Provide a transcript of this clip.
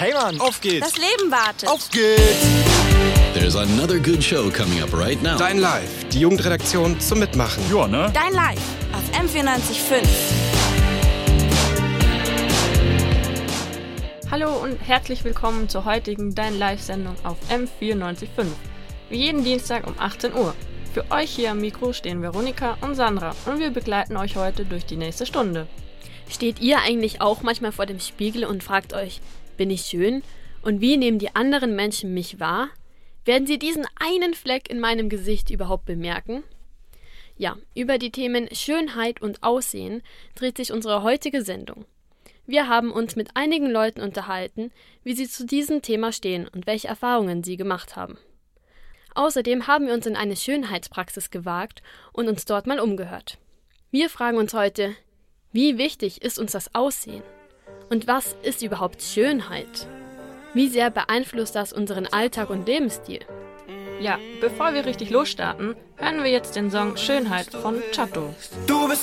Hey Mann, auf geht's. Das Leben wartet. Auf geht's. There's another good show coming up right now. Dein Live, die Jugendredaktion zum Mitmachen. Ja, ne? Dein Live auf M945. Hallo und herzlich willkommen zur heutigen Dein Live-Sendung auf M945. Wie jeden Dienstag um 18 Uhr. Für euch hier am Mikro stehen Veronika und Sandra und wir begleiten euch heute durch die nächste Stunde. Steht ihr eigentlich auch manchmal vor dem Spiegel und fragt euch, bin ich schön? Und wie nehmen die anderen Menschen mich wahr? Werden sie diesen einen Fleck in meinem Gesicht überhaupt bemerken? Ja, über die Themen Schönheit und Aussehen dreht sich unsere heutige Sendung. Wir haben uns mit einigen Leuten unterhalten, wie sie zu diesem Thema stehen und welche Erfahrungen sie gemacht haben. Außerdem haben wir uns in eine Schönheitspraxis gewagt und uns dort mal umgehört. Wir fragen uns heute, wie wichtig ist uns das Aussehen? Und was ist überhaupt Schönheit? Wie sehr beeinflusst das unseren Alltag und Lebensstil? Ja, bevor wir richtig losstarten, hören wir jetzt den Song Schönheit von Chato. Du bist